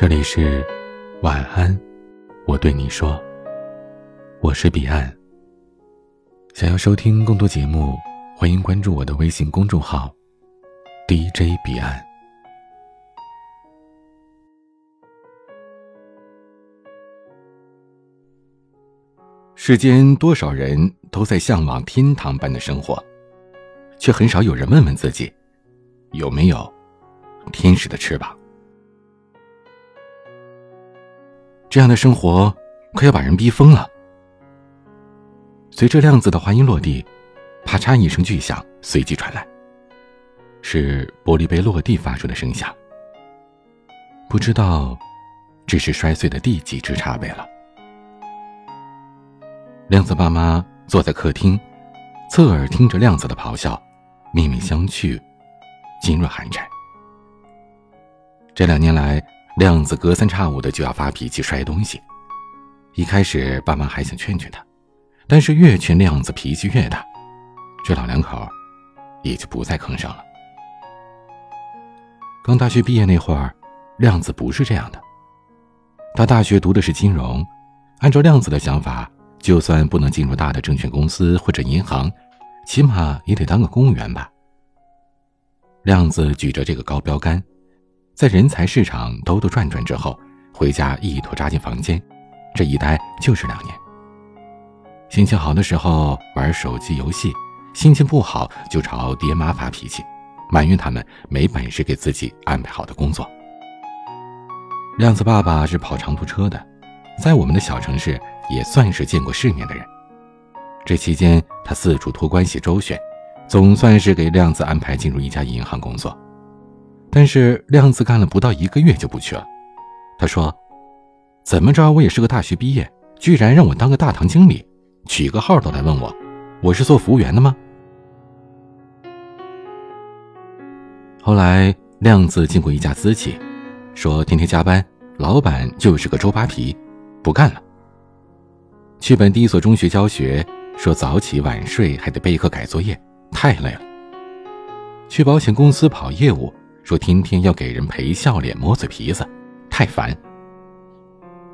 这里是晚安，我对你说，我是彼岸。想要收听更多节目，欢迎关注我的微信公众号 DJ 彼岸。世间多少人都在向往天堂般的生活，却很少有人问问自己，有没有天使的翅膀。这样的生活快要把人逼疯了。随着亮子的话音落地，啪嚓一声巨响随即传来，是玻璃杯落地发出的声响。不知道这是摔碎的第几只茶杯了。亮子爸妈坐在客厅，侧耳听着亮子的咆哮，面面相觑，噤若寒蝉。这两年来。亮子隔三差五的就要发脾气摔东西，一开始爸妈还想劝劝他，但是越劝亮子脾气越大，这老两口也就不再吭声了。刚大学毕业那会儿，亮子不是这样的，他大学读的是金融，按照亮子的想法，就算不能进入大的证券公司或者银行，起码也得当个公务员吧。亮子举着这个高标杆。在人才市场兜兜转转之后，回家一头扎进房间，这一待就是两年。心情好的时候玩手机游戏，心情不好就朝爹妈发脾气，埋怨他们没本事给自己安排好的工作。亮子爸爸是跑长途车的，在我们的小城市也算是见过世面的人。这期间他四处托关系周旋，总算是给亮子安排进入一家银行工作。但是亮子干了不到一个月就不去了。他说：“怎么着，我也是个大学毕业，居然让我当个大堂经理，取个号都来问我，我是做服务员的吗？”后来亮子进过一家私企，说天天加班，老板就是个周扒皮，不干了。去本地一所中学教学，说早起晚睡还得备课改作业，太累了。去保险公司跑业务。说天天要给人赔笑脸、磨嘴皮子，太烦。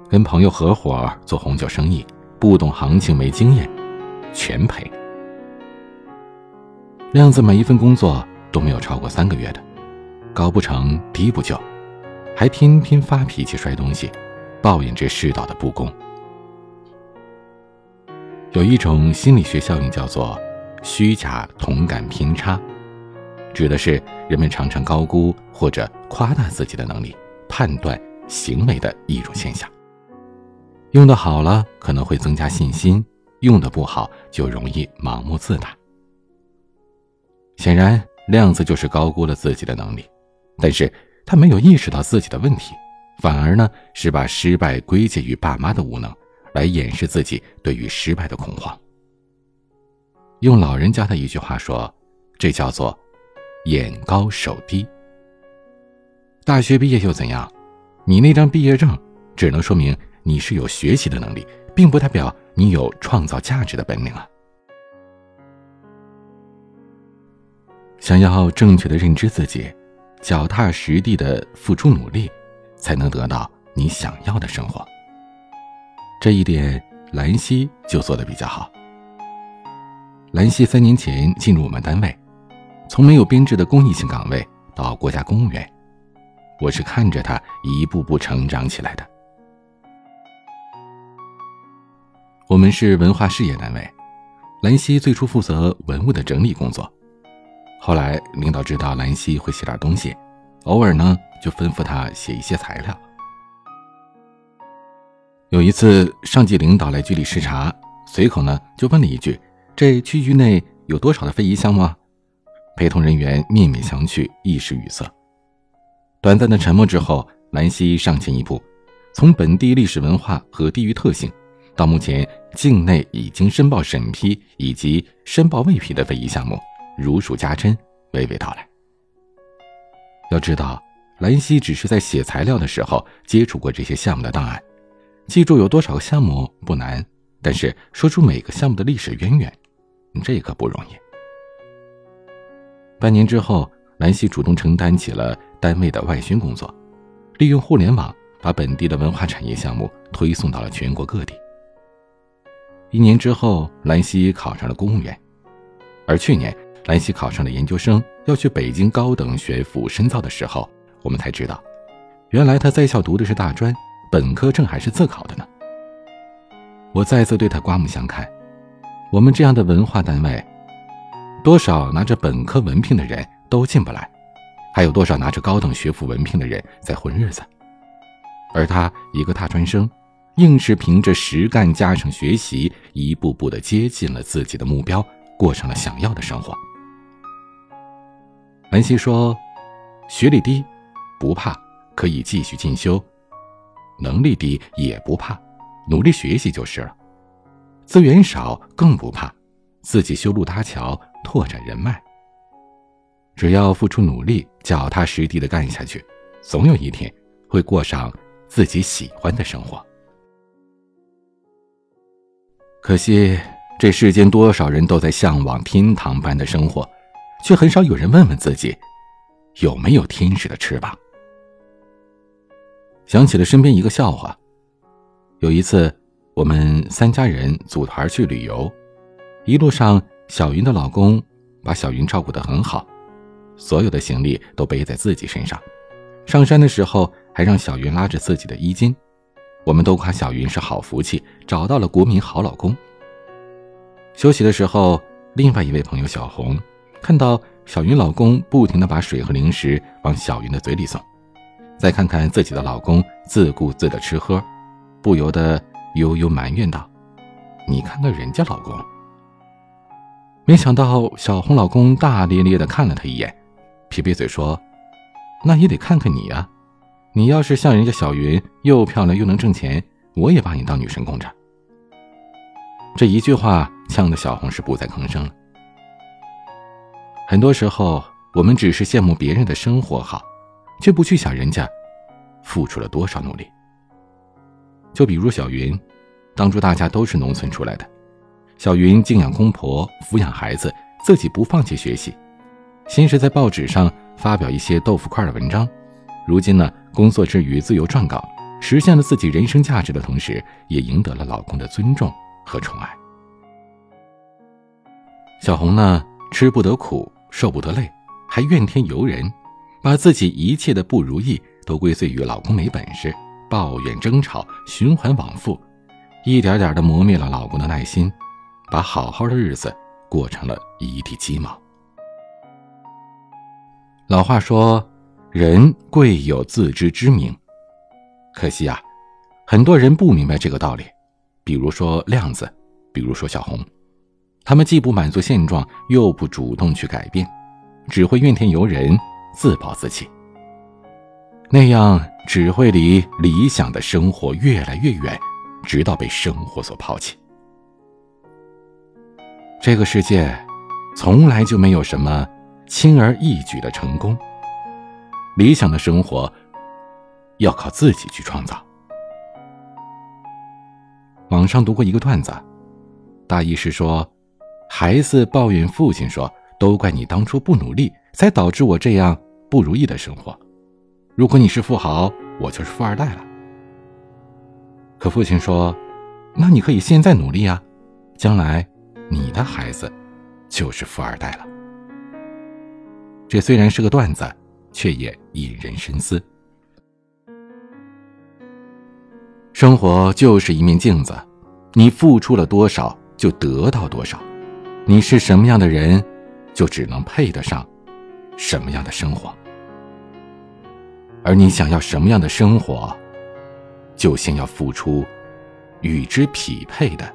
跟朋友合伙做红酒生意，不懂行情、没经验，全赔。亮子每一份工作都没有超过三个月的，搞不成低不就，还天天发脾气、摔东西，抱怨这世道的不公。有一种心理学效应叫做虚假同感偏差。指的是人们常常高估或者夸大自己的能力、判断行为的一种现象。用的好了可能会增加信心，用的不好就容易盲目自大。显然，亮子就是高估了自己的能力，但是他没有意识到自己的问题，反而呢是把失败归结于爸妈的无能，来掩饰自己对于失败的恐慌。用老人家的一句话说，这叫做。眼高手低。大学毕业又怎样？你那张毕业证只能说明你是有学习的能力，并不代表你有创造价值的本领啊！想要正确的认知自己，脚踏实地的付出努力，才能得到你想要的生活。这一点，兰溪就做的比较好。兰溪三年前进入我们单位。从没有编制的公益性岗位到国家公务员，我是看着他一步步成长起来的。我们是文化事业单位，兰溪最初负责文物的整理工作，后来领导知道兰溪会写点东西，偶尔呢就吩咐他写一些材料。有一次，上级领导来局里视察，随口呢就问了一句：“这区域内有多少的非遗项目？”啊？”陪同人员面面相觑，一时语塞。短暂的沉默之后，兰溪上前一步，从本地历史文化和地域特性，到目前境内已经申报审批以及申报未批的非遗项目，如数家珍，娓娓道来。要知道，兰溪只是在写材料的时候接触过这些项目的档案，记住有多少个项目不难，但是说出每个项目的历史渊源，这可不容易。半年之后，兰溪主动承担起了单位的外宣工作，利用互联网把本地的文化产业项目推送到了全国各地。一年之后，兰溪考上了公务员，而去年兰溪考上了研究生，要去北京高等学府深造的时候，我们才知道，原来他在校读的是大专，本科证还是自考的呢。我再次对他刮目相看。我们这样的文化单位，多少拿着本科文凭的人都进不来，还有多少拿着高等学府文凭的人在混日子，而他一个大专生。硬是凭着实干加上学习，一步步的接近了自己的目标，过上了想要的生活。文熙说：“学历低，不怕，可以继续进修；能力低也不怕，努力学习就是了；资源少更不怕，自己修路搭桥，拓展人脉。只要付出努力，脚踏实地的干下去，总有一天会过上自己喜欢的生活。”可惜，这世间多少人都在向往天堂般的生活，却很少有人问问自己，有没有天使的翅膀。想起了身边一个笑话：有一次，我们三家人组团去旅游，一路上，小云的老公把小云照顾得很好，所有的行李都背在自己身上，上山的时候还让小云拉着自己的衣襟。我们都夸小云是好福气，找到了国民好老公。休息的时候，另外一位朋友小红看到小云老公不停的把水和零食往小云的嘴里送，再看看自己的老公自顾自的吃喝，不由得悠悠埋怨道：“你看看人家老公。”没想到小红老公大咧咧的看了他一眼，撇撇嘴说：“那也得看看你呀。”你要是像人家小云又漂亮又能挣钱，我也把你当女神供着。这一句话呛得小红是不再吭声了。很多时候，我们只是羡慕别人的生活好，却不去想人家付出了多少努力。就比如小云，当初大家都是农村出来的，小云敬仰公婆，抚养孩子，自己不放弃学习，先是在报纸上发表一些豆腐块的文章。如今呢，工作之余自由撰稿，实现了自己人生价值的同时，也赢得了老公的尊重和宠爱。小红呢，吃不得苦，受不得累，还怨天尤人，把自己一切的不如意都归罪于老公没本事，抱怨争吵循环往复，一点点的磨灭了老公的耐心，把好好的日子过成了一地鸡毛。老话说。人贵有自知之明，可惜啊，很多人不明白这个道理。比如说亮子，比如说小红，他们既不满足现状，又不主动去改变，只会怨天尤人，自暴自弃。那样只会离理想的生活越来越远，直到被生活所抛弃。这个世界，从来就没有什么轻而易举的成功。理想的生活，要靠自己去创造。网上读过一个段子，大意是说，孩子抱怨父亲说：“都怪你当初不努力，才导致我这样不如意的生活。如果你是富豪，我就是富二代了。”可父亲说：“那你可以现在努力啊，将来你的孩子就是富二代了。”这虽然是个段子。却也引人深思。生活就是一面镜子，你付出了多少，就得到多少；你是什么样的人，就只能配得上什么样的生活。而你想要什么样的生活，就先要付出与之匹配的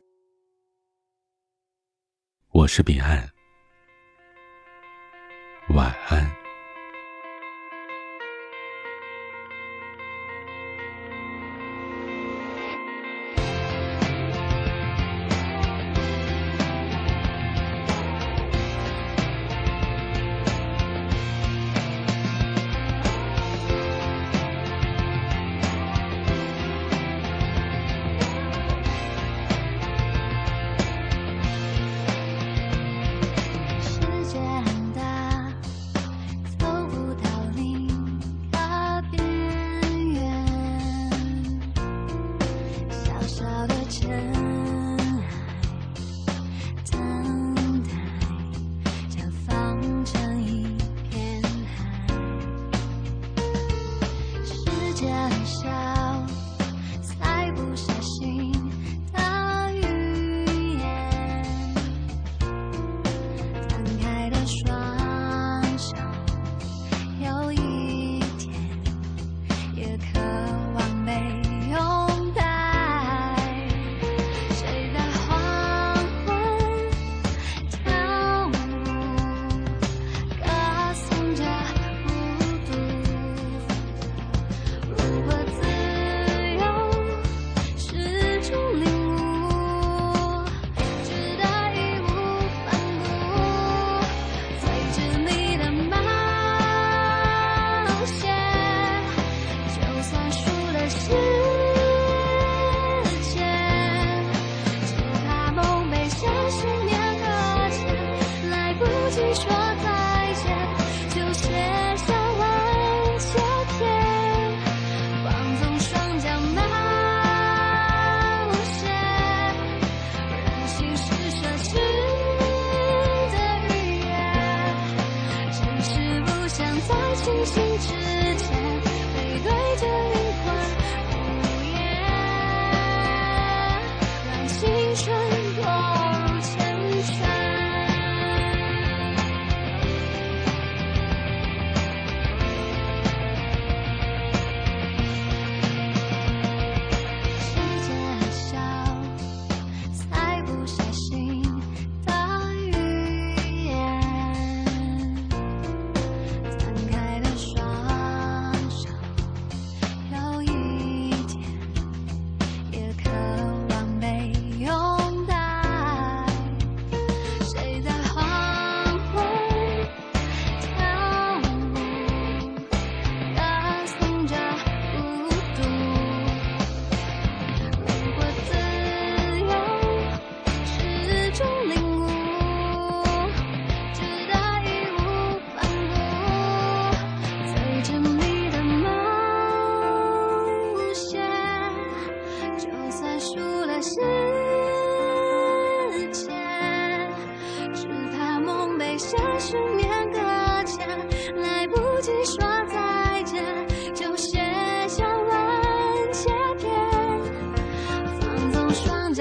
我是彼岸，晚安。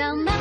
don't.